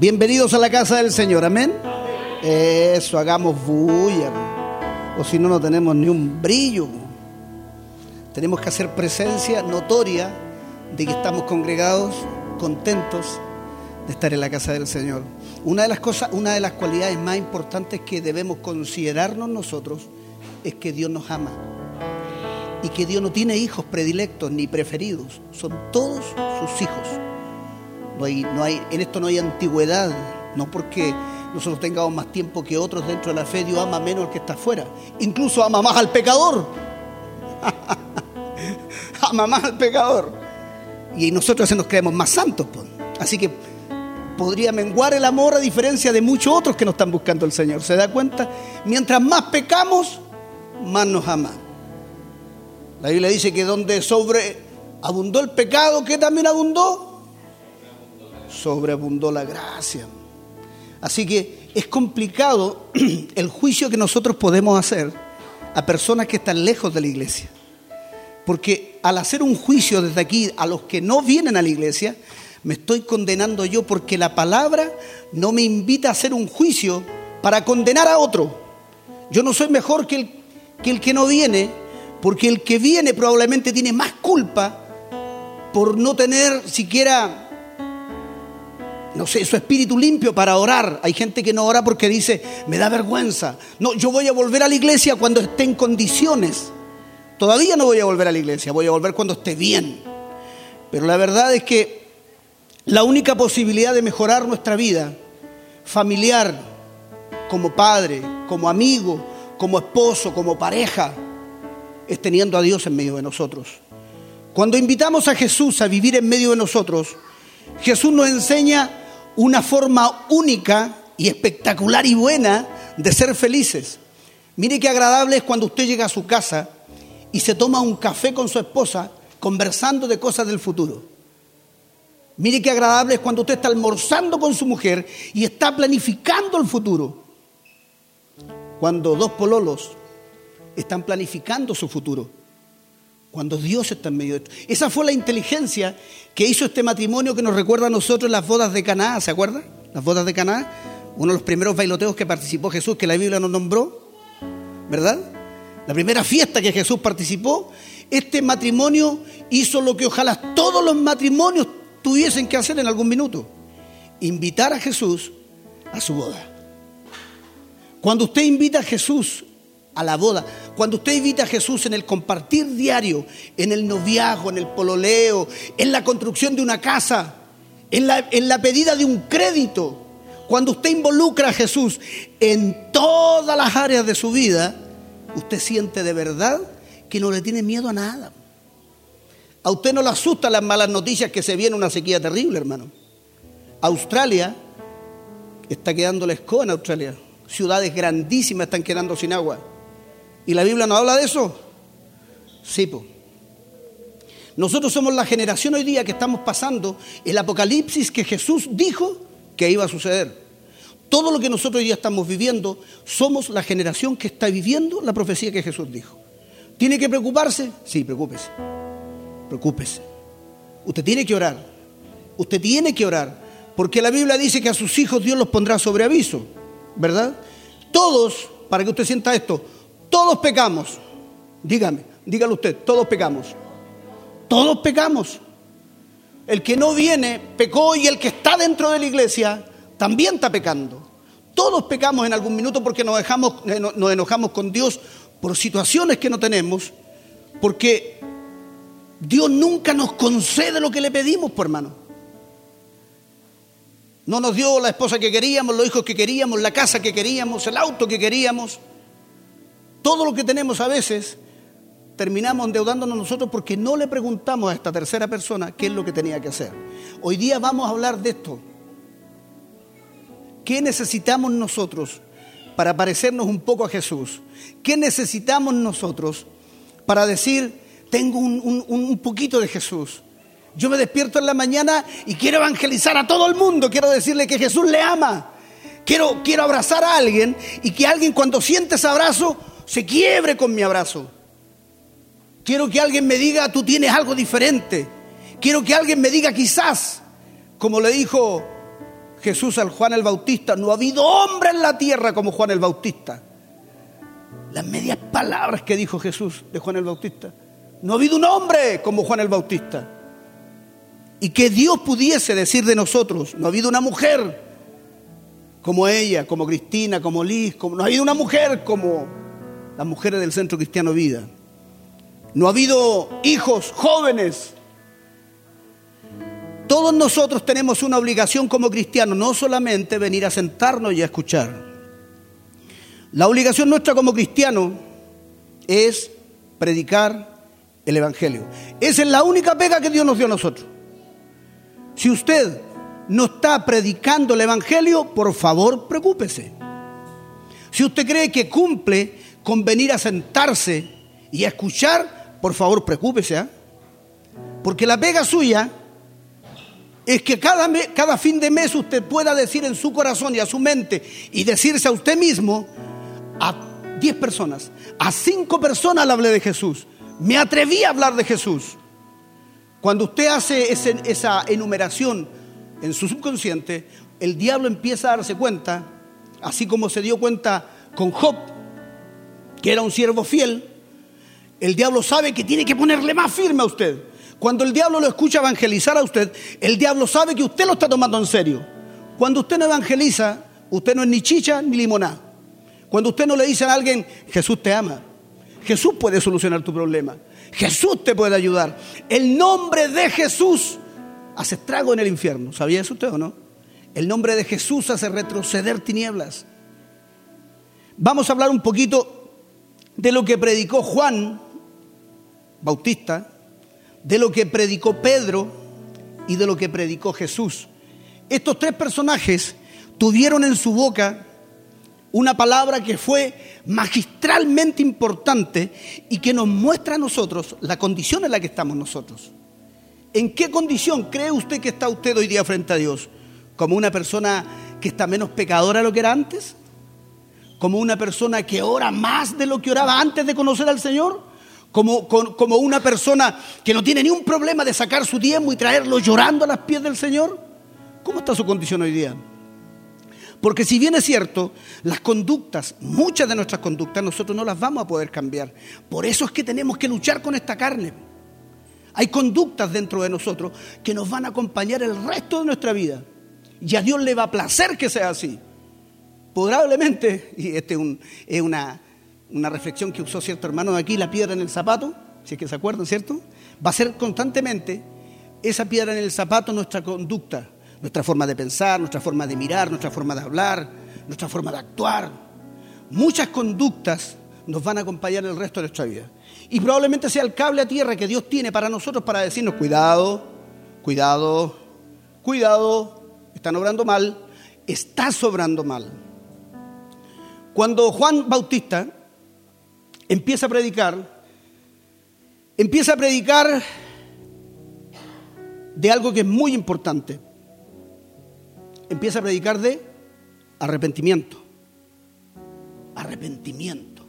Bienvenidos a la casa del Señor, amén. Eso, hagamos bulla. O si no, no tenemos ni un brillo. Tenemos que hacer presencia notoria de que estamos congregados, contentos de estar en la casa del Señor. Una de las cosas, una de las cualidades más importantes que debemos considerarnos nosotros es que Dios nos ama y que Dios no tiene hijos predilectos ni preferidos, son todos sus hijos. No hay, en esto no hay antigüedad, no porque nosotros tengamos más tiempo que otros dentro de la fe, Dios ama menos al que está afuera. Incluso ama más al pecador. ama más al pecador. Y nosotros nos creemos más santos. Así que podría menguar el amor a diferencia de muchos otros que no están buscando al Señor. ¿Se da cuenta? Mientras más pecamos, más nos ama. La Biblia dice que donde sobreabundó el pecado, ¿qué también abundó? Sobreabundó la gracia. Así que es complicado el juicio que nosotros podemos hacer a personas que están lejos de la iglesia. Porque al hacer un juicio desde aquí a los que no vienen a la iglesia, me estoy condenando yo porque la palabra no me invita a hacer un juicio para condenar a otro. Yo no soy mejor que el que, el que no viene, porque el que viene probablemente tiene más culpa por no tener siquiera no sé, su espíritu limpio para orar. Hay gente que no ora porque dice, me da vergüenza. No, yo voy a volver a la iglesia cuando esté en condiciones. Todavía no voy a volver a la iglesia, voy a volver cuando esté bien. Pero la verdad es que la única posibilidad de mejorar nuestra vida familiar, como padre, como amigo, como esposo, como pareja, es teniendo a Dios en medio de nosotros. Cuando invitamos a Jesús a vivir en medio de nosotros, Jesús nos enseña una forma única y espectacular y buena de ser felices. Mire qué agradable es cuando usted llega a su casa y se toma un café con su esposa conversando de cosas del futuro. Mire qué agradable es cuando usted está almorzando con su mujer y está planificando el futuro. Cuando dos pololos están planificando su futuro. Cuando Dios está en medio de esto. Esa fue la inteligencia que hizo este matrimonio que nos recuerda a nosotros las bodas de Caná, ¿se acuerdan? Las bodas de Caná, uno de los primeros bailoteos que participó Jesús, que la Biblia nos nombró, ¿verdad? La primera fiesta que Jesús participó, este matrimonio hizo lo que ojalá todos los matrimonios tuviesen que hacer en algún minuto, invitar a Jesús a su boda. Cuando usted invita a Jesús a la boda. Cuando usted invita a Jesús en el compartir diario, en el noviazgo, en el pololeo, en la construcción de una casa, en la, en la pedida de un crédito, cuando usted involucra a Jesús en todas las áreas de su vida, usted siente de verdad que no le tiene miedo a nada. A usted no le asustan las malas noticias que se viene una sequía terrible, hermano. Australia está quedando la escoba en Australia. Ciudades grandísimas están quedando sin agua. ¿Y la Biblia no habla de eso? Sí, pues. Nosotros somos la generación hoy día que estamos pasando el apocalipsis que Jesús dijo que iba a suceder. Todo lo que nosotros hoy día estamos viviendo, somos la generación que está viviendo la profecía que Jesús dijo. ¿Tiene que preocuparse? Sí, preocúpese. Preocúpese. Usted tiene que orar. Usted tiene que orar. Porque la Biblia dice que a sus hijos Dios los pondrá sobre aviso. ¿Verdad? Todos, para que usted sienta esto, todos pecamos. Dígame, dígalo usted, todos pecamos. Todos pecamos. El que no viene pecó y el que está dentro de la iglesia también está pecando. Todos pecamos en algún minuto porque nos, dejamos, eh, nos enojamos con Dios por situaciones que no tenemos, porque Dios nunca nos concede lo que le pedimos, por hermano. No nos dio la esposa que queríamos, los hijos que queríamos, la casa que queríamos, el auto que queríamos. Todo lo que tenemos a veces terminamos endeudándonos nosotros porque no le preguntamos a esta tercera persona qué es lo que tenía que hacer. Hoy día vamos a hablar de esto. ¿Qué necesitamos nosotros para parecernos un poco a Jesús? ¿Qué necesitamos nosotros para decir, tengo un, poquito de Jesús? Yo me despierto en la mañana y quiero evangelizar a todo el mundo, quiero decirle que Jesús le ama. Quiero, quiero abrazar a alguien y que alguien cuando siente ese abrazo se quiebre con mi abrazo. Quiero que alguien me diga, tú tienes algo diferente. Quiero que alguien me diga quizás, como le dijo Jesús al Juan el Bautista, no ha habido hombre en la tierra como Juan el Bautista. Las medias palabras que dijo Jesús de Juan el Bautista. No ha habido un hombre como Juan el Bautista. Y que Dios pudiese decir de nosotros, no ha habido una mujer como ella, como Cristina, como Liz, como, no ha habido una mujer como las mujeres del Centro Cristiano Vida. No ha habido hijos jóvenes. Todos nosotros tenemos una obligación como cristianos, no solamente venir a sentarnos y a escuchar. La obligación nuestra como cristianos es predicar el Evangelio. Esa es la única pega que Dios nos dio a nosotros. Si usted no está predicando el Evangelio, por favor, preocúpese. Si usted cree que cumple con venir a sentarse y a escuchar, por favor, preocúpese. ¿ah? Porque la pega suya es que cada, cada fin de mes usted pueda decir en su corazón y a su mente y decirse a usted mismo, a 10 personas, a 5 personas le hablé de Jesús. Me atreví a hablar de Jesús. Cuando usted hace esa enumeración en su subconsciente, el diablo empieza a darse cuenta, así como se dio cuenta con Job, que era un siervo fiel, el diablo sabe que tiene que ponerle más firme a usted. Cuando el diablo lo escucha evangelizar a usted, el diablo sabe que usted lo está tomando en serio. Cuando usted no evangeliza, usted no es ni chicha ni limonada. Cuando usted no le dice a alguien, Jesús te ama, Jesús puede solucionar tu problema, Jesús te puede ayudar. El nombre de Jesús hace estrago en el infierno. ¿Sabía eso usted o no? El nombre de Jesús hace retroceder tinieblas. Vamos a hablar un poquito de lo que predicó Juan Bautista, de lo que predicó Pedro y de lo que predicó Jesús. Estos tres personajes tuvieron en su boca una palabra que fue magistralmente importante y que nos muestra a nosotros la condición en la que estamos nosotros. ¿En qué condición cree usted que está usted hoy día frente a Dios? ¿Como una persona que está menos pecadora de lo que era antes? ¿Como una persona que ora más de lo que oraba antes de conocer al Señor? Como, como una persona que no tiene ni un problema de sacar su diezmo y traerlo llorando a las pies del Señor? ¿Cómo está su condición hoy día? Porque si bien es cierto, las conductas, muchas de nuestras conductas, nosotros no las vamos a poder cambiar. Por eso es que tenemos que luchar con esta carne. Hay conductas dentro de nosotros que nos van a acompañar el resto de nuestra vida. Y a Dios le va a placer que sea así. Probablemente, y esta es, una, una reflexión que usó cierto hermano de aquí, la piedra en el zapato, si es que se acuerdan, ¿cierto? Va a ser constantemente esa piedra en el zapato nuestra conducta, nuestra forma de pensar, nuestra forma de mirar, nuestra forma de hablar, nuestra forma de actuar. Muchas conductas nos van a acompañar el resto de nuestra vida. Y probablemente sea el cable a tierra que Dios tiene para nosotros para decirnos, cuidado, cuidado, cuidado, están obrando mal, está sobrando mal. Cuando Juan Bautista empieza a predicar, empieza a predicar de algo que es muy importante. Empieza a predicar de arrepentimiento. Arrepentimiento.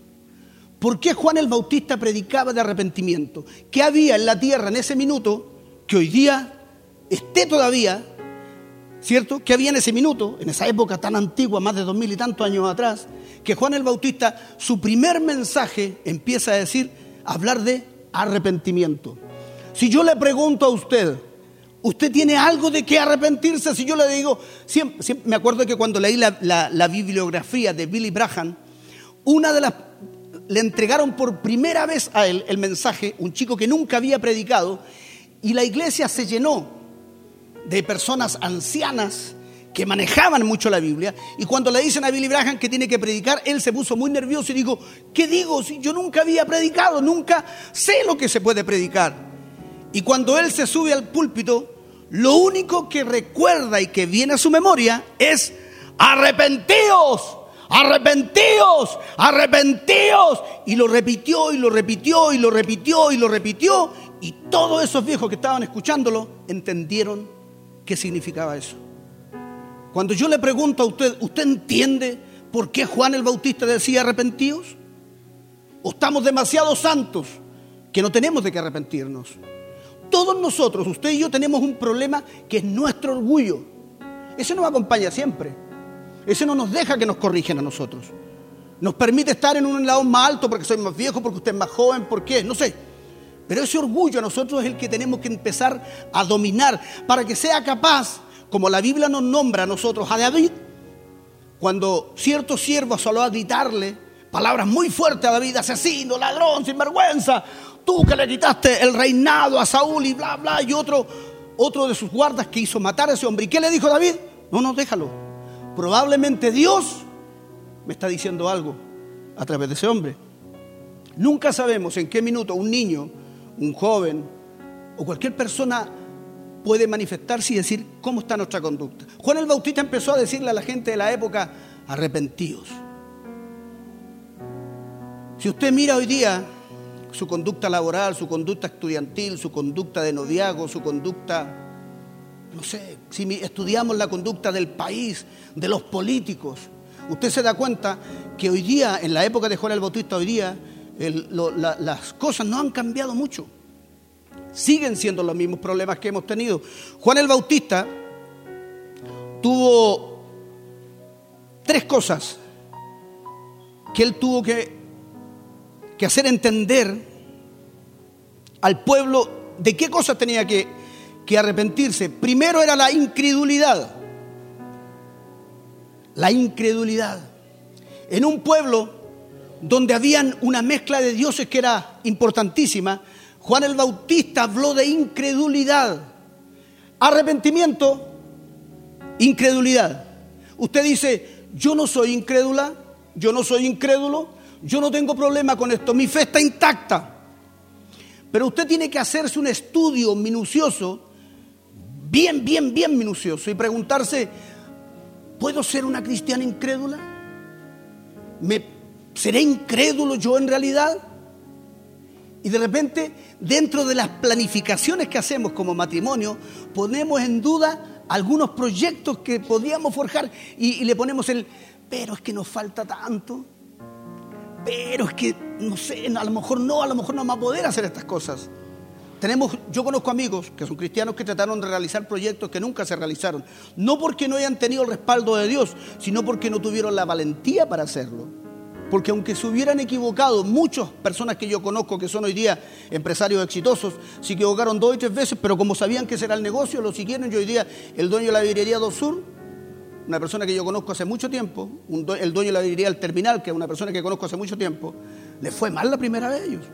¿Por qué Juan el Bautista predicaba de arrepentimiento? ¿Qué había en la tierra en ese minuto que hoy día esté todavía, ¿cierto? ¿Qué había en ese minuto, en esa época tan antigua, más de dos mil y tantos años atrás, que Juan el Bautista, su primer mensaje empieza a decir, a hablar de arrepentimiento? Si yo le pregunto a usted, ¿usted tiene algo de qué arrepentirse? Si yo le digo, siempre, me acuerdo que cuando leí la, bibliografía de Billy Braham, una de las le entregaron por primera vez a él el mensaje, un chico que nunca había predicado, y la iglesia se llenó de personas ancianas que manejaban mucho la Biblia, y cuando le dicen a Billy Graham que tiene que predicar, él se puso muy nervioso y dijo, ¿qué digo? Si yo nunca había predicado, nunca sé lo que se puede predicar. Y cuando él se sube al púlpito, lo único que recuerda y que viene a su memoria es, arrepentíos, arrepentíos, arrepentíos. Y lo repitió y lo repitió y lo repitió y lo repitió. Y todos esos viejos que estaban escuchándolo entendieron qué significaba eso. Cuando yo le pregunto a usted, ¿usted entiende por qué Juan el Bautista decía arrepentíos? ¿O estamos demasiado santos que no tenemos de qué arrepentirnos? Todos nosotros, usted y yo, tenemos un problema que es nuestro orgullo. ese nos acompaña siempre. Ese no nos deja que nos corrigen a nosotros. Nos permite estar en un lado más alto porque soy más viejo, porque usted es más joven, ¿por qué? No sé. Pero ese orgullo a nosotros es el que tenemos que empezar a dominar para que sea capaz, como la Biblia nos nombra a nosotros, a David, cuando cierto siervo salió a gritarle palabras muy fuertes a David, asesino, ladrón, sinvergüenza, tú que le quitaste el reinado a Saúl y bla, bla, y otro, otro de sus guardas que hizo matar a ese hombre. ¿Y qué le dijo David? No, no, déjalo. Probablemente Dios me está diciendo algo a través de ese hombre. Nunca sabemos en qué minuto un niño, un joven o cualquier persona puede manifestarse y decir cómo está nuestra conducta. Juan el Bautista empezó a decirle a la gente de la época, arrepentidos. Si usted mira hoy día su conducta laboral, su conducta estudiantil, su conducta de noviazgo, su conducta, no sé, si estudiamos la conducta del país, de los políticos, usted se da cuenta que hoy día, en la época de Juan el Bautista, hoy día, las cosas no han cambiado mucho. Siguen siendo los mismos problemas que hemos tenido. Juan el Bautista tuvo tres cosas que él tuvo que, que hacer entender al pueblo de qué cosas tenía que, que arrepentirse. Primero era la incredulidad. La incredulidad. En un pueblo donde habían una mezcla de dioses que era importantísima, Juan el Bautista habló de incredulidad. Arrepentimiento, incredulidad. Usted dice, yo no soy incrédula, yo no soy incrédulo, yo no tengo problema con esto, mi fe está intacta. Pero usted tiene que hacerse un estudio minucioso, bien, bien, bien minucioso, y preguntarse, ¿puedo ser una cristiana incrédula? ¿Me, ¿Seré incrédulo yo en realidad? Y de repente, dentro de las planificaciones que hacemos como matrimonio, ponemos en duda algunos proyectos que podíamos forjar y, le ponemos el, pero es que nos falta tanto, pero es que, no sé, a lo mejor no, a lo mejor no vamos a poder hacer estas cosas. Tenemos, yo conozco amigos que son cristianos que trataron de realizar proyectos que nunca se realizaron, no porque no hayan tenido el respaldo de Dios, sino porque no tuvieron la valentía para hacerlo. Porque aunque se hubieran equivocado, muchas personas que yo conozco que son hoy día empresarios exitosos, se equivocaron dos y tres veces, pero como sabían que será el negocio, lo siguieron y hoy día el dueño de la librería do Sur, una persona que yo conozco hace mucho tiempo, el dueño de la librería del Terminal, que es una persona que conozco hace mucho tiempo, le fue mal la primera vez a ellos.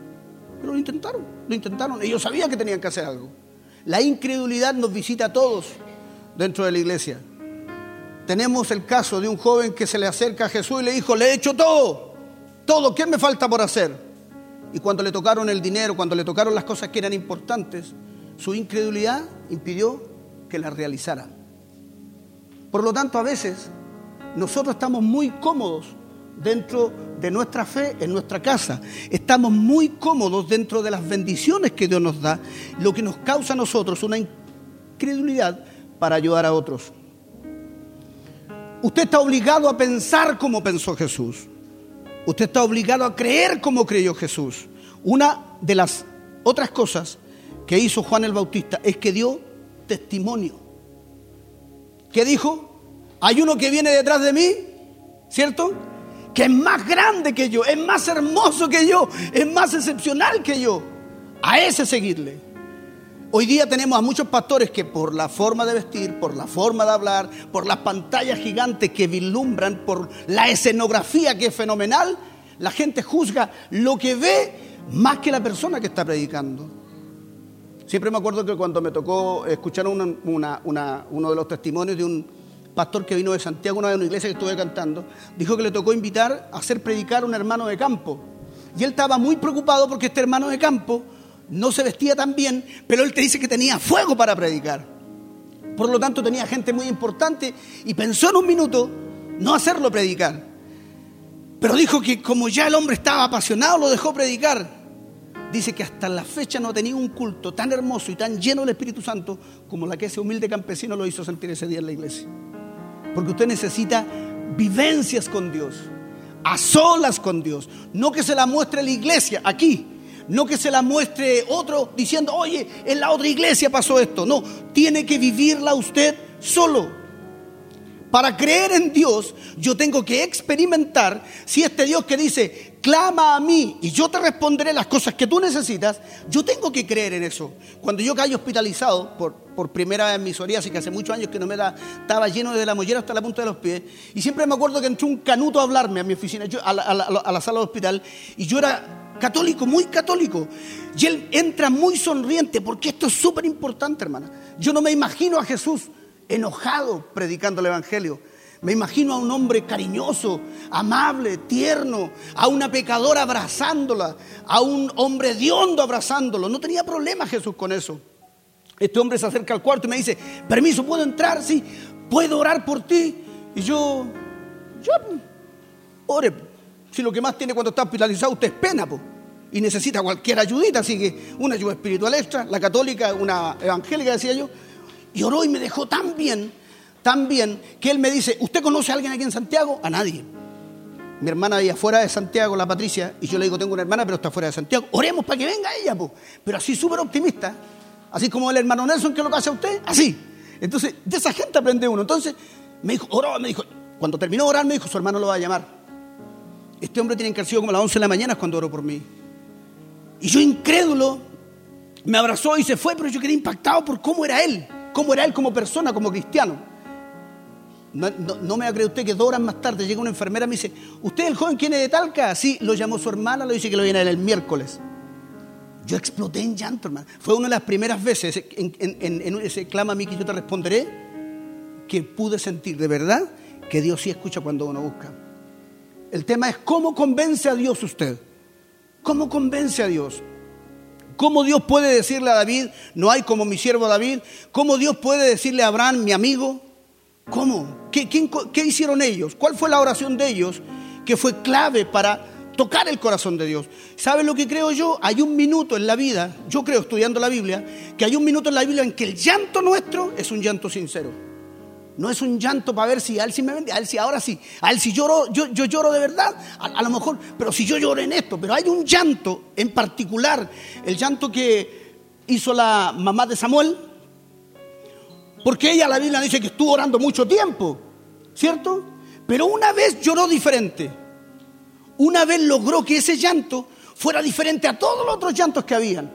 Pero lo intentaron, lo intentaron. Ellos sabían que tenían que hacer algo. La incredulidad nos visita a todos dentro de la iglesia. Tenemos el caso de un joven que se le acerca a Jesús y le dijo, le he hecho todo, todo, ¿qué me falta por hacer? Y cuando le tocaron el dinero, cuando le tocaron las cosas que eran importantes, su incredulidad impidió que las realizara. Por lo tanto, a veces nosotros estamos muy cómodos dentro de nuestra fe en nuestra casa. Estamos muy cómodos dentro de las bendiciones que Dios nos da, lo que nos causa a nosotros una incredulidad para ayudar a otros. Usted está obligado a pensar como pensó Jesús. Usted está obligado a creer como creyó Jesús. Una de las otras cosas que hizo Juan el Bautista es que dio testimonio. ¿Qué dijo? Hay uno que viene detrás de mí, ¿cierto? Que es más grande que yo, es más hermoso que yo, es más excepcional que yo. A ese seguirle. Hoy día tenemos a muchos pastores que por la forma de vestir, por la forma de hablar, por las pantallas gigantes que vislumbran, por la escenografía que es fenomenal, la gente juzga lo que ve más que la persona que está predicando. Siempre me acuerdo que cuando me tocó escuchar uno de los testimonios de un pastor que vino de Santiago, una de una iglesia que estuve cantando, dijo que le tocó invitar a hacer predicar a un hermano de campo. Y él estaba muy preocupado porque este hermano de campo no se vestía tan bien, pero él te dice que tenía fuego para predicar. Por lo tanto, tenía gente muy importante y pensó en un minuto no hacerlo predicar. Pero dijo que como ya el hombre estaba apasionado, lo dejó predicar. Dice que hasta la fecha no tenía un culto tan hermoso y tan lleno del Espíritu Santo como la que ese humilde campesino lo hizo sentir ese día en la iglesia. Porque usted necesita vivencias con Dios, a solas con Dios, no que se la muestre la iglesia aquí, no que se la muestre otro diciendo, oye, en la otra iglesia pasó esto. No, tiene que vivirla usted solo. Para creer en Dios, yo tengo que experimentar si este Dios que dice, clama a mí y yo te responderé las cosas que tú necesitas, yo tengo que creer en eso. Cuando yo caí hospitalizado por, por primera vez en mi psoriasis, que hace muchos años que no me da, estaba lleno de la mollera hasta la punta de los pies, y siempre me acuerdo que entró un canuto a hablarme a mi oficina, a, la, a la sala del hospital, y yo era católico, muy católico. Y él entra muy sonriente, porque esto es súper importante, hermana. Yo no me imagino a Jesús enojado predicando el Evangelio. Me imagino a un hombre cariñoso, amable, tierno, a una pecadora abrazándola, a un hombre de hondo abrazándolo. No tenía problema Jesús con eso. Este hombre se acerca al cuarto y me dice, permiso, ¿puedo entrar? Sí, ¿puedo orar por ti? Y yo, yo, ore. Si lo que más tiene cuando está hospitalizado usted es pena, pues y necesita cualquier ayudita, así que una ayuda espiritual extra, la católica, una evangélica, decía yo, y oró y me dejó tan bien, tan bien, que él me dice, ¿usted conoce a alguien aquí en Santiago? A nadie. Mi hermana veía fuera de Santiago, la Patricia, y yo le digo, tengo una hermana, pero está fuera de Santiago. Oremos para que venga ella, pues. Pero así súper optimista, así como el hermano Nelson que lo hace a usted, así. Entonces, de esa gente aprende uno. Entonces, me dijo, oró, me dijo, cuando terminó de orar, me dijo, su hermano lo va a llamar. Este hombre tiene sido como a las 11 de la mañana cuando oró por mí. Y yo incrédulo, me abrazó y se fue, pero yo quedé impactado por cómo era él cómo era él como persona, como cristiano. No, me va a creer usted que dos horas más tarde llega una enfermera y me dice, ¿usted el joven quién es de Talca? Sí, lo llamó su hermana, lo dice que lo viene el miércoles. Yo exploté en llanto, hermano. Fue una de las primeras veces en, ese clama a mí que yo te responderé que pude sentir de verdad que Dios sí escucha cuando uno busca. El tema es cómo convence a Dios usted. ¿Cómo convence a Dios? ¿Cómo Dios puede decirle a David, no hay como mi siervo David? ¿Cómo Dios puede decirle a Abraham, mi amigo? ¿Cómo? ¿Qué, hicieron ellos? ¿Cuál fue la oración de ellos que fue clave para tocar el corazón de Dios? ¿Saben lo que creo yo? Hay un minuto en la vida, yo creo estudiando la Biblia, que hay un minuto en la Biblia en que el llanto nuestro es un llanto sincero. No es un llanto para ver si a él sí me vende, a él sí, ahora sí, a él sí lloro, yo, yo lloro de verdad, a, lo mejor, pero si yo lloro en esto, pero hay un llanto en particular, el llanto que hizo la mamá de Samuel, porque ella, la Biblia dice que estuvo orando mucho tiempo, ¿cierto? Pero una vez lloró diferente, una vez logró que ese llanto fuera diferente a todos los otros llantos que habían.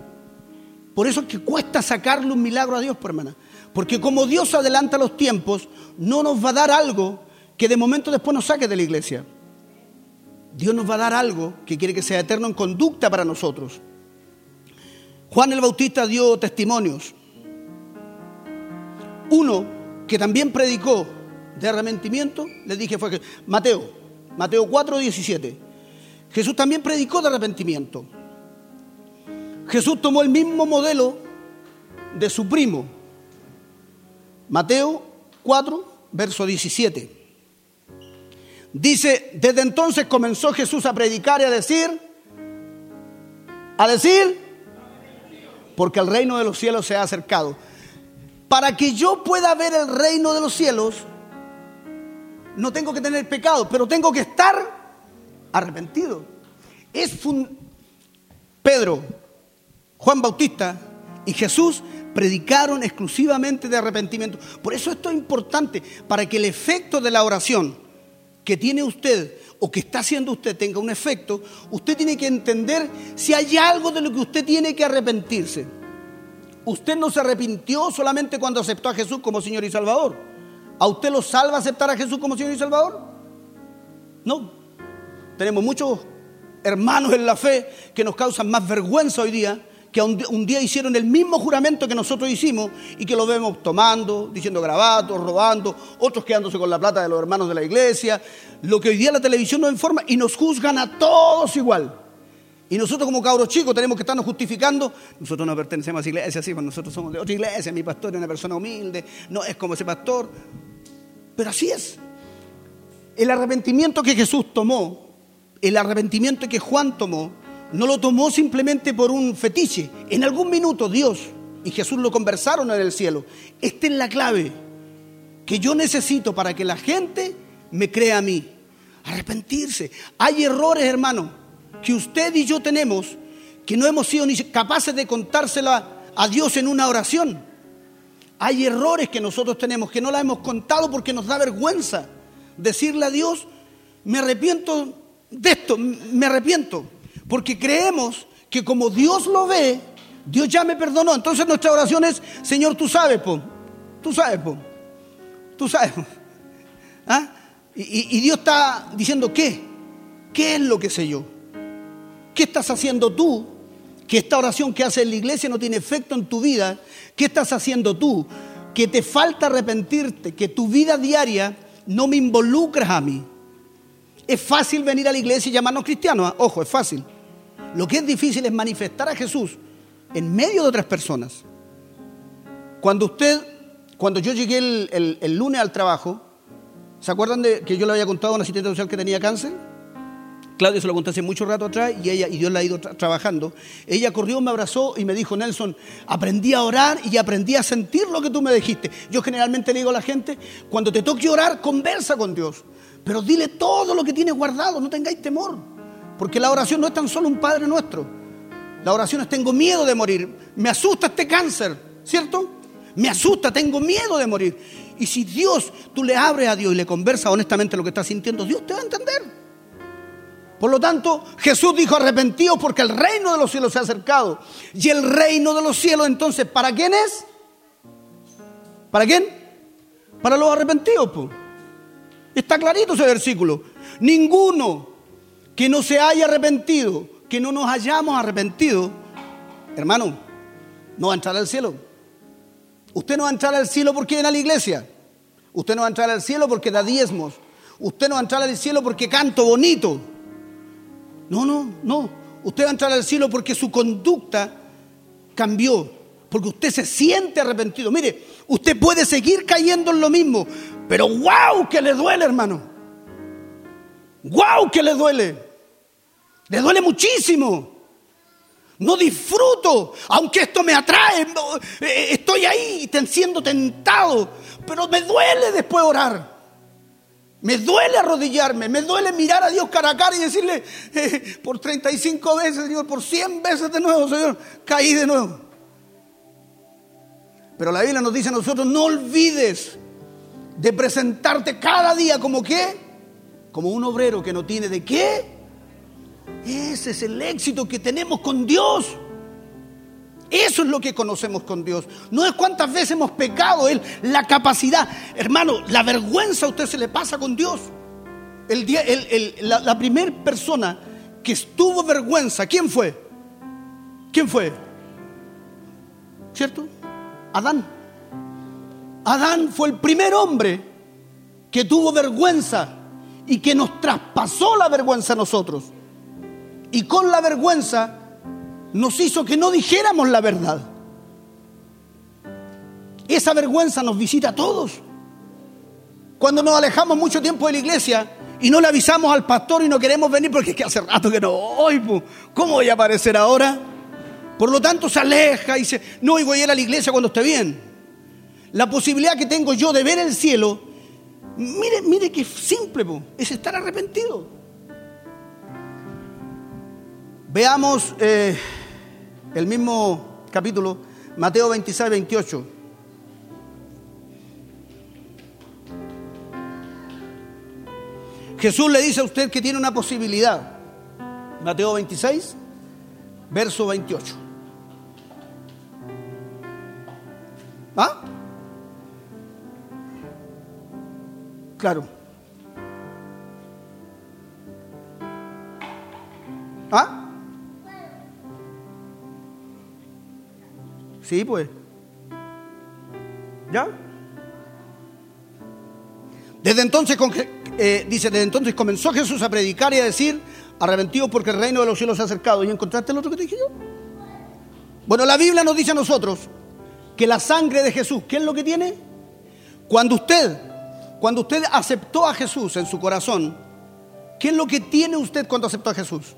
Por eso es que cuesta sacarle un milagro a Dios, por hermana. Porque como Dios adelanta los tiempos, no nos va a dar algo que de momento después nos saque de la iglesia. Dios nos va a dar algo que quiere que sea eterno en conducta para nosotros. Juan el Bautista dio testimonios. Uno que también predicó de arrepentimiento, le dije fue Mateo, Mateo 4, 17. Jesús también predicó de arrepentimiento. Jesús tomó el mismo modelo de su primo, Mateo 4, verso 17. Dice, desde entonces comenzó Jesús a predicar y a decir, a decir, porque el reino de los cielos se ha acercado. Para que yo pueda ver el reino de los cielos, no tengo que tener pecado, pero tengo que estar arrepentido. Es Pedro, Juan Bautista y Jesús predicaron exclusivamente de arrepentimiento. Por eso esto es importante, para que el efecto de la oración que tiene usted o que está haciendo usted tenga un efecto, usted tiene que entender si hay algo de lo que usted tiene que arrepentirse. Usted no se arrepintió solamente cuando aceptó a Jesús como Señor y Salvador. ¿A usted lo salva aceptar a Jesús como Señor y Salvador? No. Tenemos muchos hermanos en la fe que nos causan más vergüenza hoy día que un, día hicieron el mismo juramento que nosotros hicimos y que lo vemos tomando, diciendo grabatos, robando, otros quedándose con la plata de los hermanos de la iglesia, lo que hoy día la televisión nos informa y nos juzgan a todos igual. Y nosotros como cabros chicos tenemos que estarnos justificando. Nosotros no pertenecemos a esa iglesia, sí, pues nosotros somos de otra iglesia, mi pastor es una persona humilde, no es como ese pastor. Pero así es. El arrepentimiento que Jesús tomó, el arrepentimiento que Juan tomó, no lo tomó simplemente por un fetiche. En algún minuto Dios y Jesús lo conversaron en el cielo. Esta es la clave que yo necesito para que la gente me crea a mí. Arrepentirse. Hay errores, hermano, que usted y yo tenemos que no hemos sido ni capaces de contársela a Dios en una oración. Hay errores que nosotros tenemos que no la hemos contado porque nos da vergüenza decirle a Dios, me arrepiento de esto, me arrepiento, porque creemos que como Dios lo ve, Dios ya me perdonó. Entonces nuestra oración es, Señor, tú sabes, po, tú sabes, po, tú sabes. ¿Ah? Y, Dios está diciendo, ¿qué? ¿Qué es lo que sé yo? ¿Qué estás haciendo tú? Que esta oración que hace en la iglesia no tiene efecto en tu vida. ¿Qué estás haciendo tú? Que te falta arrepentirte, que tu vida diaria no me involucras a mí. Es fácil venir a la iglesia y llamarnos cristianos. ¿ah? Ojo, es fácil. Lo que es difícil es manifestar a Jesús en medio de otras personas. Cuando usted, cuando yo llegué el, lunes al trabajo, ¿se acuerdan de que yo le había contado a una asistente social que tenía cáncer? Claudia se lo conté hace mucho rato atrás y ella y Dios la ha ido trabajando. Ella corrió, me abrazó y me dijo, Nelson, aprendí a orar y aprendí a sentir lo que tú me dijiste. Yo generalmente le digo a la gente, cuando te toque orar, conversa con Dios, pero dile todo lo que tienes guardado, no tengáis temor, porque la oración no es tan solo un Padre nuestro. La oración es tengo miedo de morir, me asusta este cáncer, ¿cierto? Me asusta, tengo miedo de morir. Y si Dios, tú le abres a Dios y le conversas honestamente lo que estás sintiendo, Dios te va a entender. Por lo tanto, Jesús dijo arrepentidos porque el reino de los cielos se ha acercado. Y el reino de los cielos entonces, ¿para quién es? ¿Para quién? Para los arrepentidos. Está clarito ese versículo. Ninguno que no se haya arrepentido, que no nos hayamos arrepentido, hermano, no va a entrar al cielo. Usted no va a entrar al cielo porque viene a la iglesia. Usted no va a entrar al cielo porque da diezmos. Usted no va a entrar al cielo porque canto bonito. No, no, no. Usted va a entrar al cielo porque su conducta cambió, porque usted se siente arrepentido. Mire, usted puede seguir cayendo en lo mismo, pero wow que le duele, hermano. Wow que le duele. Le duele muchísimo. No disfruto, aunque esto me atrae, eh, estoy ahí siendo tentado, pero me duele después orar. Me duele arrodillarme, me duele mirar a Dios cara a cara y decirle, eh, por 35 veces, Señor, por 100 veces de nuevo, Señor, caí de nuevo. Pero la Biblia nos dice a nosotros, no olvides de presentarte cada día como qué, como un obrero que no tiene de qué. Ese es el éxito que tenemos con Dios. Eso es lo que conocemos con Dios. No es cuántas veces hemos pecado, Él, la capacidad. Hermano, la vergüenza a usted se le pasa con Dios. El día, la, la primera persona que estuvo vergüenza, ¿quién fue? ¿Quién fue? ¿Cierto? Adán. Adán fue el primer hombre que tuvo vergüenza y que nos traspasó la vergüenza a nosotros. Y con la vergüenza nos hizo que no dijéramos la verdad. Esa vergüenza nos visita a todos. Cuando nos alejamos mucho tiempo de la iglesia y no le avisamos al pastor y no queremos venir porque es que hace rato que no voy, ¿cómo voy a aparecer ahora? Por lo tanto se aleja y dice, no, voy a ir a la iglesia cuando esté bien. La posibilidad que tengo yo de ver el cielo, mire, mire qué simple, es estar arrepentido. Veamos eh, el mismo capítulo, Mateo 26, 28. Jesús le dice a usted que tiene una posibilidad. Mateo 26, verso 28. ¿Ah? Claro. Sí, pues. ¿Ya? Desde entonces, eh, dice, desde entonces comenzó Jesús a predicar y a decir, arrepentido porque el reino de los cielos se ha acercado. ¿Y encontraste el otro que te dije? Bueno, la Biblia nos dice a nosotros que la sangre de Jesús, ¿qué es lo que tiene? Cuando usted, cuando usted aceptó a Jesús en su corazón, ¿qué es lo que tiene usted cuando aceptó a Jesús?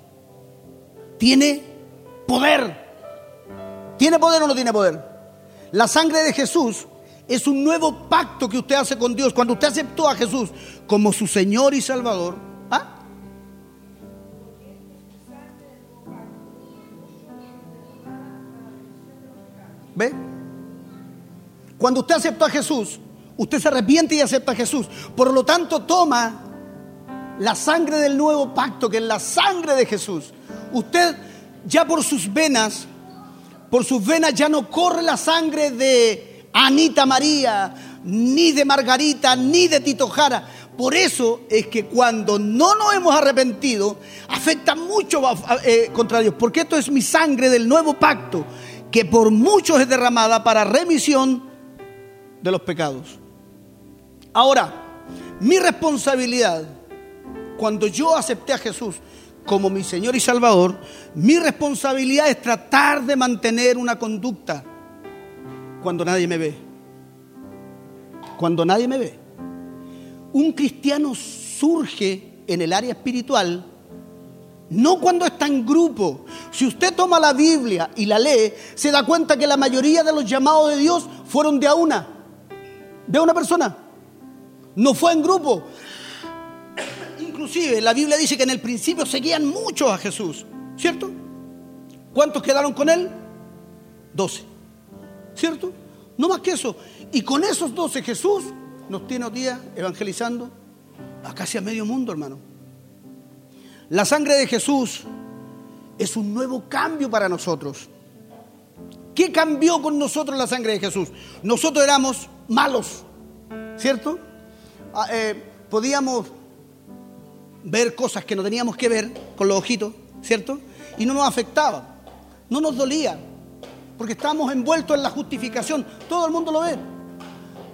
Tiene poder. ¿Tiene poder o no tiene poder? La sangre de Jesús es un nuevo pacto que usted hace con Dios. Cuando usted aceptó a Jesús como su Señor y Salvador, ¿ah? ¿Ve? Cuando usted aceptó a Jesús, usted se arrepiente y acepta a Jesús. Por lo tanto, toma la sangre del nuevo pacto, que es la sangre de Jesús. Usted ya por sus venas, por sus venas ya no corre la sangre de Anita María, ni de Margarita, ni de Tito Jara. Por eso es que cuando no nos hemos arrepentido, afecta mucho eh, contra Dios. Porque esto es mi sangre del nuevo pacto, que por muchos es derramada para remisión de los pecados. Ahora, mi responsabilidad, cuando yo acepté a Jesús como mi Señor y Salvador, mi responsabilidad es tratar de mantener una conducta cuando nadie me ve. Cuando nadie me ve. Un cristiano surge en el área espiritual no cuando está en grupo. Si usted toma la Biblia y la lee, se da cuenta que la mayoría de los llamados de Dios fueron de a una, de una persona. No fue en grupo. Inclusive la Biblia dice que en el principio seguían muchos a Jesús, ¿cierto? ¿Cuántos quedaron con él? Doce, ¿cierto? No más que eso. Y con esos doce Jesús nos tiene hoy día evangelizando a casi a medio mundo, hermano. La sangre de Jesús es un nuevo cambio para nosotros. ¿Qué cambió con nosotros la sangre de Jesús? Nosotros éramos malos, ¿cierto? Ah, eh, podíamos ver cosas que no teníamos que ver con los ojitos, ¿cierto? Y no nos afectaba, no nos dolía, porque estábamos envueltos en la justificación. Todo el mundo lo ve,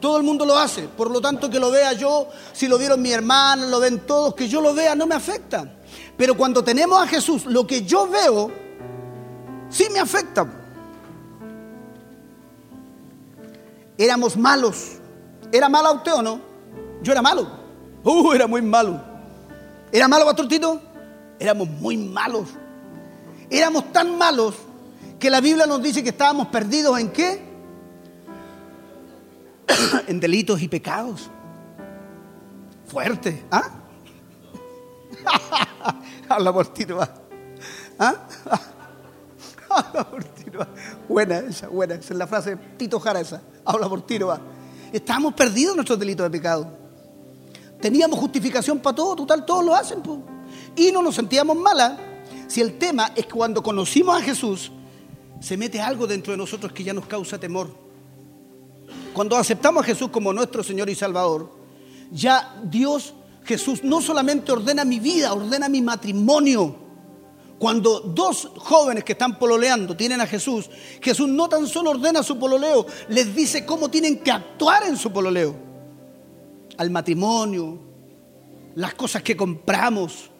todo el mundo lo hace. Por lo tanto, que lo vea yo, si lo vieron mi hermana, lo ven todos, que yo lo vea, no me afecta. Pero cuando tenemos a Jesús, lo que yo veo, sí me afecta. Éramos malos. ¿Era malo usted o no? Yo era malo. Uh, era muy malo. ¿Era malo, Pastor Tito? Éramos muy malos. Éramos tan malos que la Biblia nos dice que estábamos perdidos en qué? en delitos y pecados. Fuerte, ¿ah? Habla por Tito. ¿Ah? Habla por Tito. Buena esa, buena. Esa es la frase Tito Jara esa. Habla por Tito. Estábamos perdidos en nuestros delitos de pecado. Teníamos justificación para todo, total, todos lo hacen. Y no nos sentíamos malas. Si el tema es que cuando conocimos a Jesús, se mete algo dentro de nosotros que ya nos causa temor. Cuando aceptamos a Jesús como nuestro Señor y Salvador, ya Dios, Jesús, no solamente ordena mi vida, ordena mi matrimonio. Cuando dos jóvenes que están pololeando tienen a Jesús, Jesús no tan solo ordena su pololeo, les dice cómo tienen que actuar en su pololeo al matrimonio, las cosas que compramos,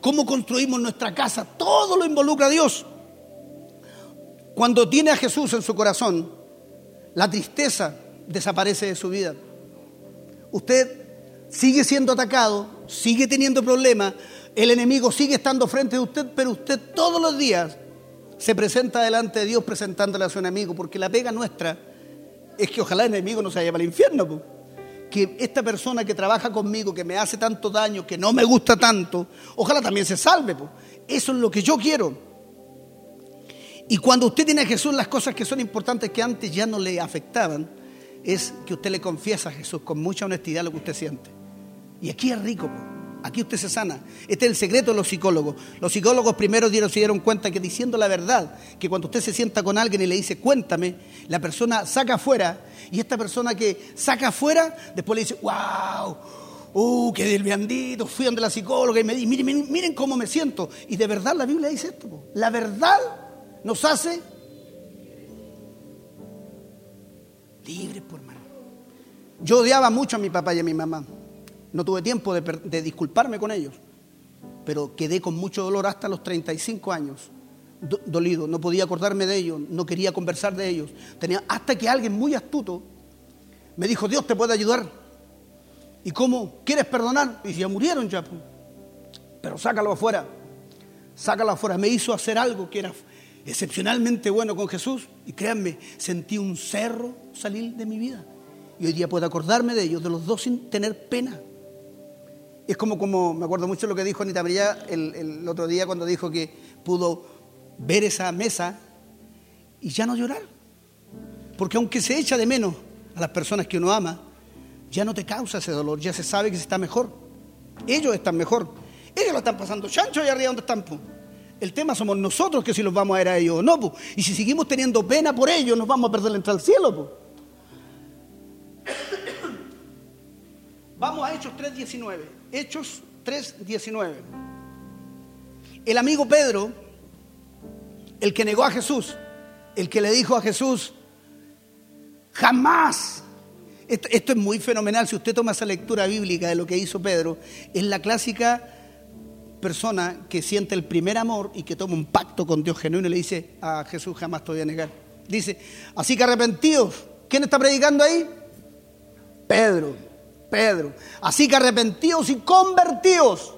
cómo construimos nuestra casa, todo lo involucra a Dios. Cuando tiene a Jesús en su corazón, la tristeza desaparece de su vida. Usted sigue siendo atacado, sigue teniendo problemas, el enemigo sigue estando frente a usted, pero usted todos los días se presenta delante de Dios presentándole a su enemigo, porque la pega nuestra es que ojalá el enemigo no se vaya para el infierno que esta persona que trabaja conmigo, que me hace tanto daño, que no me gusta tanto, ojalá también se salve. Eso es lo que yo quiero. Y cuando usted tiene a Jesús, las cosas que son importantes que antes ya no le afectaban, es que usted le confiesa a Jesús con mucha honestidad lo que usted siente. Y aquí es rico. Aquí usted se sana. Este es el secreto de los psicólogos. Los psicólogos primero se dieron cuenta que diciendo la verdad, que cuando usted se sienta con alguien y le dice, cuéntame, la persona saca afuera, y esta persona que saca afuera, después le dice, wow, uh, qué delviandito, fui donde la psicóloga y me dice, miren, cómo me siento. Y de verdad la Biblia dice esto. La verdad nos hace libres, por mano. Yo odiaba mucho a mi papá y a mi mamá. No tuve tiempo de, disculparme con ellos, pero quedé con mucho dolor hasta los 35 años, dolido, no podía acordarme de ellos, no quería conversar de ellos. Tenía, hasta que alguien muy astuto me dijo, Dios te puede ayudar. ¿Y cómo? ¿Quieres perdonar? Y ya murieron ya. Pero sácalo afuera, sácalo afuera. Me hizo hacer algo que era excepcionalmente bueno con Jesús y créanme, sentí un cerro salir de mi vida. Y hoy día puedo acordarme de ellos, de los dos sin tener pena. Es como, como, me acuerdo mucho lo que dijo Anita María el, otro día cuando dijo que pudo ver esa mesa y ya no llorar. Porque aunque se echa de menos a las personas que uno ama, ya no te causa ese dolor, ya se sabe que se está mejor. Ellos están mejor. Ellos lo están pasando chancho allá arriba donde están. El tema somos nosotros que si los vamos a ver a ellos o no. Y si seguimos teniendo pena por ellos, nos vamos a perder la entrada al cielo. Vamos a Hechos 3.19. Hechos 3.19. El amigo Pedro, el que negó a Jesús, el que le dijo a Jesús, jamás. Esto, es muy fenomenal. Si usted toma esa lectura bíblica de lo que hizo Pedro, es la clásica persona que siente el primer amor y que toma un pacto con Dios genuino y le dice a Jesús jamás te voy a negar. Dice, así que arrepentidos. ¿Quién está predicando ahí? Pedro. Pedro. Así que arrepentidos y convertidos.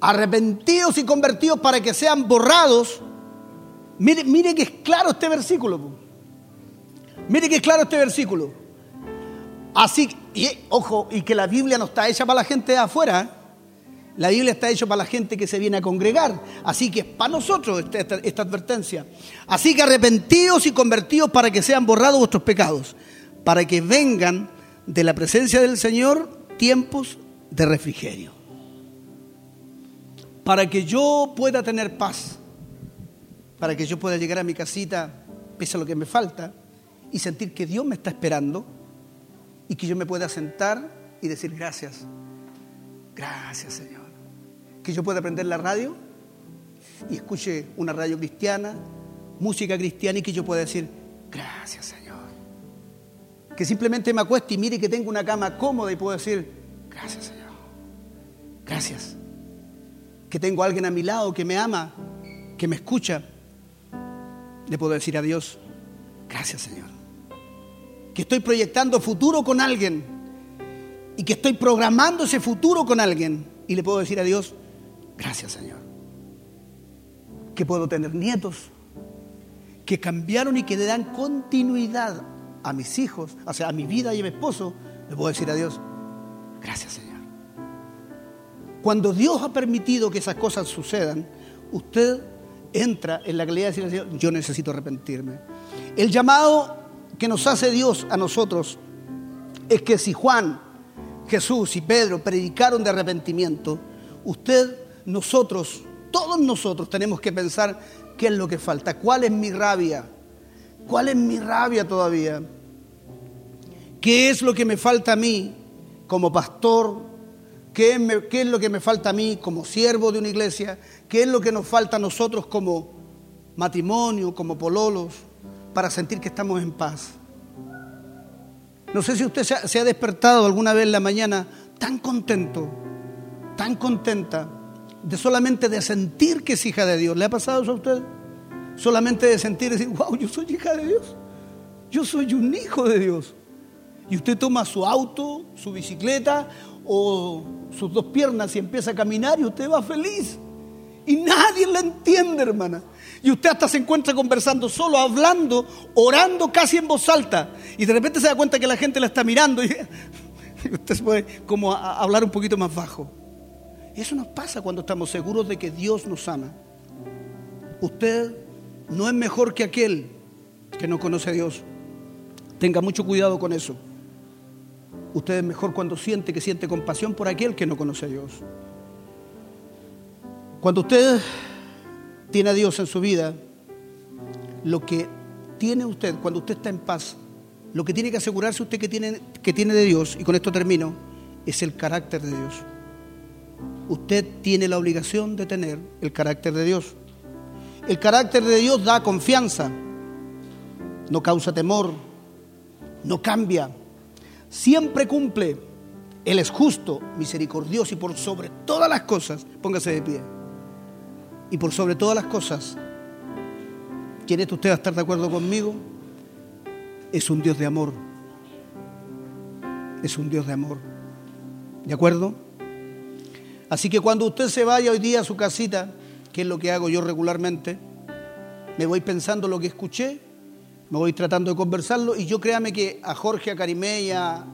Arrepentidos y convertidos para que sean borrados. Mire, mire que es claro este versículo. Mire que es claro este versículo. Así, y, ojo, y que la Biblia no está hecha para la gente de afuera. La Biblia está hecha para la gente que se viene a congregar. Así que es para nosotros esta, esta, esta advertencia. Así que arrepentidos y convertidos para que sean borrados vuestros pecados. Para que vengan de la presencia del Señor tiempos de refrigerio. Para que yo pueda tener paz, para que yo pueda llegar a mi casita, pese a lo que me falta, y sentir que Dios me está esperando y que yo me pueda sentar y decir gracias. Gracias Señor. Que yo pueda aprender la radio y escuche una radio cristiana, música cristiana y que yo pueda decir gracias Señor que simplemente me acueste y mire que tengo una cama cómoda y puedo decir, gracias Señor, gracias. Que tengo a alguien a mi lado que me ama, que me escucha, le puedo decir a Dios, gracias Señor. Que estoy proyectando futuro con alguien y que estoy programando ese futuro con alguien y le puedo decir a Dios, gracias Señor. Que puedo tener nietos que cambiaron y que le dan continuidad a mis hijos, o sea, a mi vida y a mi esposo, le puedo decir a Dios, gracias Señor. Cuando Dios ha permitido que esas cosas sucedan, usted entra en la calidad de decirle Señor, yo necesito arrepentirme. El llamado que nos hace Dios a nosotros es que si Juan, Jesús y Pedro predicaron de arrepentimiento, usted, nosotros, todos nosotros tenemos que pensar qué es lo que falta, cuál es mi rabia, ¿Cuál es mi rabia todavía? ¿Qué es lo que me falta a mí como pastor? ¿Qué es, lo que me falta a mí como siervo de una iglesia? ¿Qué es lo que nos falta a nosotros como matrimonio, como pololos, para sentir que estamos en paz? No sé si usted se ha, se ha despertado alguna vez en la mañana tan contento, tan contenta, de solamente de sentir que es hija de Dios. ¿Le ha pasado eso a usted? Solamente de sentir, decir, wow, yo soy hija de Dios. Yo soy un hijo de Dios. Y usted toma su auto, su bicicleta o sus dos piernas y empieza a caminar y usted va feliz. Y nadie la entiende, hermana. Y usted hasta se encuentra conversando solo, hablando, orando casi en voz alta. Y de repente se da cuenta que la gente la está mirando y, usted se puede como hablar un poquito más bajo. Eso nos pasa cuando estamos seguros de que Dios nos ama. Usted no es mejor que aquel que no conoce a Dios. Tenga mucho cuidado con eso. Usted es mejor cuando siente que siente compasión por aquel que no conoce a Dios. Cuando usted tiene a Dios en su vida, lo que tiene usted, cuando usted está en paz, lo que tiene que asegurarse usted que tiene, que tiene de Dios, y con esto termino, es el carácter de Dios. Usted tiene la obligación de tener el carácter de Dios. El carácter de Dios da confianza, no causa temor, no cambia, siempre cumple. Él es justo, misericordioso y por sobre todas las cosas, póngase de pie. Y por sobre todas las cosas, ¿quiere usted a estar de acuerdo conmigo? Es un Dios de amor. Es un Dios de amor. ¿De acuerdo? Así que cuando usted se vaya hoy día a su casita, ¿Qué es lo que hago yo regularmente? Me voy pensando lo que escuché, me voy tratando de conversarlo y yo créame que a Jorge, a Carimé y a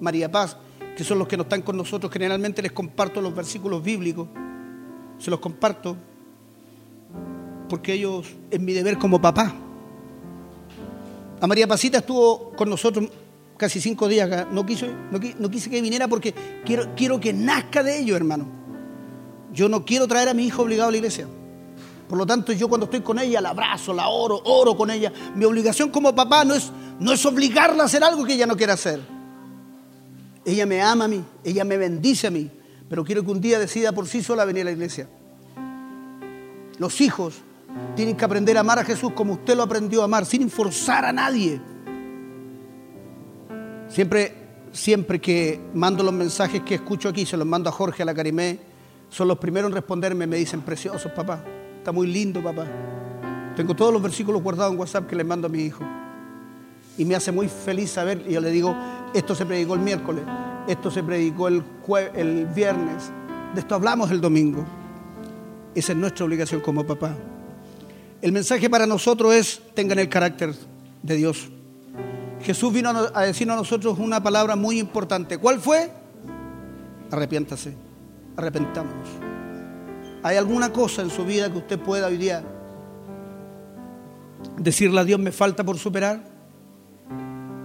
María Paz, que son los que no están con nosotros, generalmente les comparto los versículos bíblicos, se los comparto porque ellos es mi deber como papá. A María Pasita estuvo con nosotros casi cinco días acá. No, quiso, no, quise que viniera porque quiero, quiero que nazca de ello, hermano. Yo no quiero traer a mi hijo obligado a la iglesia. Por lo tanto, yo cuando estoy con ella la abrazo, la oro, oro con ella. Mi obligación como papá no es, no es obligarla a hacer algo que ella no quiera hacer. Ella me ama a mí, ella me bendice a mí, pero quiero que un día decida por sí sola venir a la iglesia. Los hijos tienen que aprender a amar a Jesús como usted lo aprendió a amar, sin forzar a nadie. Siempre, siempre que mando los mensajes que escucho aquí, se los mando a Jorge, a la Carimé, son los primeros en responderme, me dicen, preciosos papá, está muy lindo papá. Tengo todos los versículos guardados en WhatsApp que le mando a mi hijo. Y me hace muy feliz saber, y yo le digo, esto se predicó el miércoles, esto se predicó el, el viernes, de esto hablamos el domingo. Esa es nuestra obligación como papá. El mensaje para nosotros es, tengan el carácter de Dios. Jesús vino a decirnos a nosotros una palabra muy importante. ¿Cuál fue? Arrepiéntase, arrepentámonos. ¿Hay alguna cosa en su vida que usted pueda hoy día decirle a Dios me falta por superar?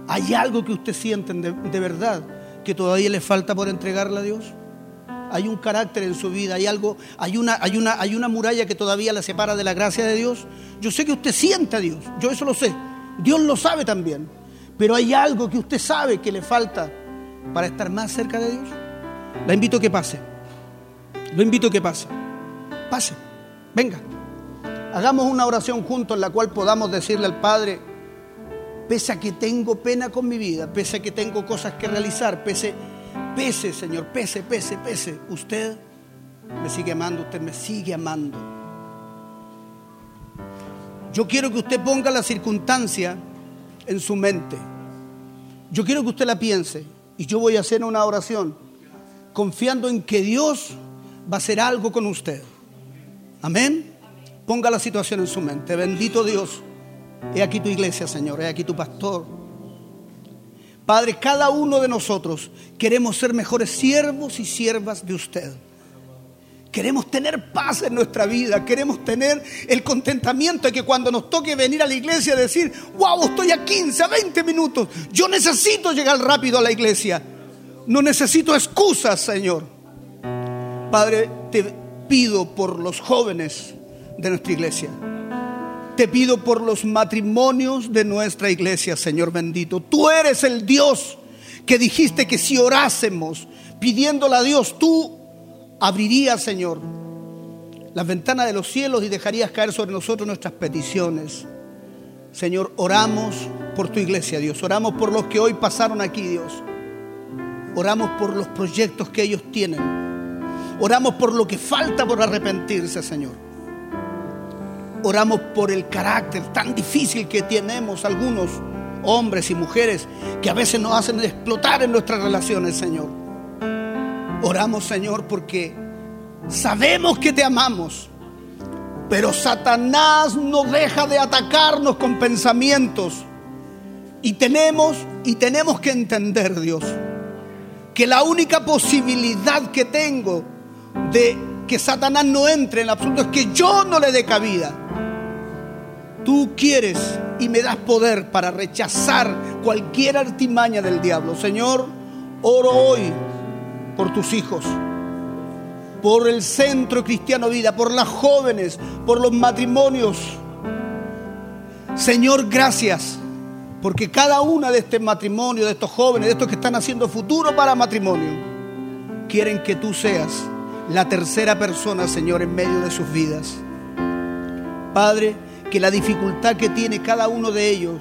¿Hay algo que usted siente de, de verdad que todavía le falta por entregarle a Dios? hay un carácter en su vida, hay algo, hay una, hay una, hay una muralla que todavía la separa de la gracia de Dios. Yo sé que usted siente a Dios, yo eso lo sé. Dios lo sabe también. Pero hay algo que usted sabe que le falta para estar más cerca de Dios. La invito a que pase. Lo invito a que pase. Pase. Venga. Hagamos una oración juntos en la cual podamos decirle al Padre, pese a que tengo pena con mi vida, pese a que tengo cosas que realizar, pese Pese, Señor, pese, pese, pese. Usted me sigue amando, usted me sigue amando. Yo quiero que usted ponga la circunstancia en su mente. Yo quiero que usted la piense y yo voy a hacer una oración confiando en que Dios va a hacer algo con usted. Amén. Ponga la situación en su mente. Bendito Dios. He aquí tu iglesia, Señor. He aquí tu pastor. Padre, cada uno de nosotros queremos ser mejores siervos y siervas de usted. Queremos tener paz en nuestra vida, queremos tener el contentamiento de que cuando nos toque venir a la iglesia decir, wow, estoy a 15, a 20 minutos, yo necesito llegar rápido a la iglesia, no necesito excusas, Señor. Padre, te pido por los jóvenes de nuestra iglesia. Te pido por los matrimonios de nuestra iglesia, Señor bendito. Tú eres el Dios que dijiste que si orásemos pidiéndole a Dios, tú abrirías, Señor, las ventanas de los cielos y dejarías caer sobre nosotros nuestras peticiones. Señor, oramos por tu iglesia, Dios. Oramos por los que hoy pasaron aquí, Dios. Oramos por los proyectos que ellos tienen. Oramos por lo que falta por arrepentirse, Señor. Oramos por el carácter tan difícil que tenemos algunos hombres y mujeres que a veces nos hacen explotar en nuestras relaciones, Señor. Oramos, Señor, porque sabemos que te amamos, pero Satanás no deja de atacarnos con pensamientos. Y tenemos y tenemos que entender, Dios, que la única posibilidad que tengo de que Satanás no entre en el absoluto es que yo no le dé cabida. Tú quieres y me das poder para rechazar cualquier artimaña del diablo. Señor, oro hoy por tus hijos, por el centro cristiano vida, por las jóvenes, por los matrimonios. Señor, gracias, porque cada una de este matrimonio, de estos jóvenes, de estos que están haciendo futuro para matrimonio, quieren que tú seas la tercera persona, Señor, en medio de sus vidas. Padre, que la dificultad que tiene cada uno de ellos,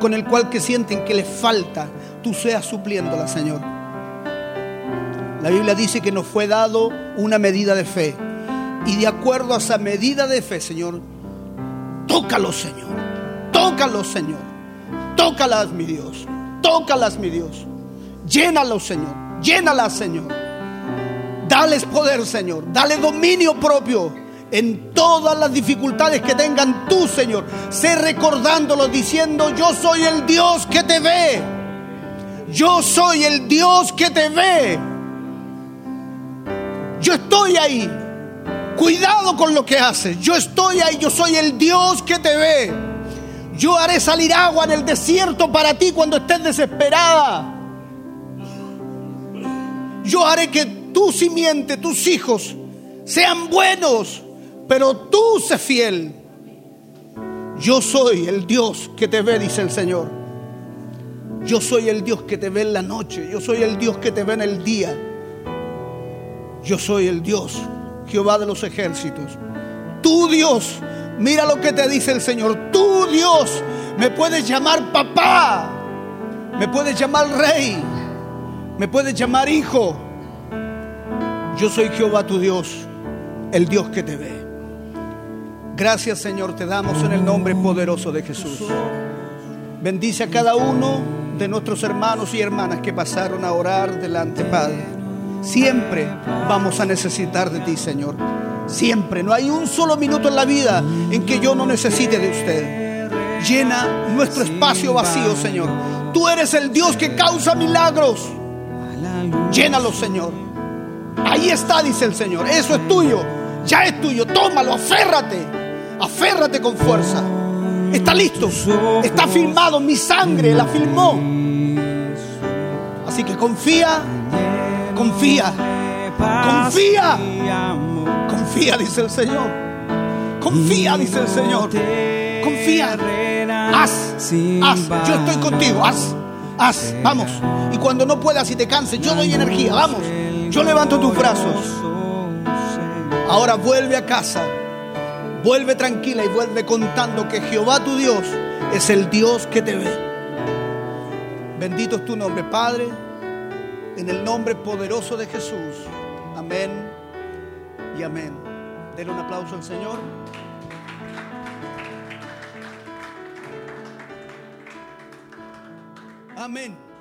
con el cual que sienten que les falta, tú seas supliéndola, Señor. La Biblia dice que nos fue dado una medida de fe. Y de acuerdo a esa medida de fe, Señor, tócalo, Señor. Tócalo, Señor. Tócalas, mi Dios. Tócalas, mi Dios. Llénalos, Señor. Llénalas, Señor. Dales poder, Señor. Dale dominio propio en todas las dificultades que tengan tú, Señor. Sé recordándolo diciendo, yo soy el Dios que te ve. Yo soy el Dios que te ve. Yo estoy ahí. Cuidado con lo que haces. Yo estoy ahí. Yo soy el Dios que te ve. Yo haré salir agua en el desierto para ti cuando estés desesperada. Yo haré que tu simiente, tus hijos, sean buenos, pero tú sé fiel. Yo soy el Dios que te ve, dice el Señor. Yo soy el Dios que te ve en la noche. Yo soy el Dios que te ve en el día. Yo soy el Dios, Jehová de los ejércitos. Tu Dios, mira lo que te dice el Señor. Tu Dios, me puedes llamar papá. Me puedes llamar rey. Me puedes llamar hijo. Yo soy Jehová tu Dios, el Dios que te ve. Gracias Señor, te damos en el nombre poderoso de Jesús. Bendice a cada uno de nuestros hermanos y hermanas que pasaron a orar delante, Padre. Siempre vamos a necesitar de ti, Señor. Siempre. No hay un solo minuto en la vida en que yo no necesite de usted. Llena nuestro espacio vacío, Señor. Tú eres el Dios que causa milagros. Llénalo, Señor. Ahí está, dice el Señor. Eso es tuyo. Ya es tuyo. Tómalo, aférrate. Aférrate con fuerza. Está listo. Está filmado. Mi sangre la filmó. Así que confía. Confía. Confía. Confía, dice el Señor. Confía, dice el Señor. Confía. Haz. Haz. Yo estoy contigo. Haz. Haz. Vamos. Y cuando no puedas y te canses, yo doy energía. Vamos. Yo levanto tus brazos. Ahora vuelve a casa. Vuelve tranquila y vuelve contando que Jehová tu Dios es el Dios que te ve. Bendito es tu nombre, Padre, en el nombre poderoso de Jesús. Amén y amén. Denle un aplauso al Señor. Amén.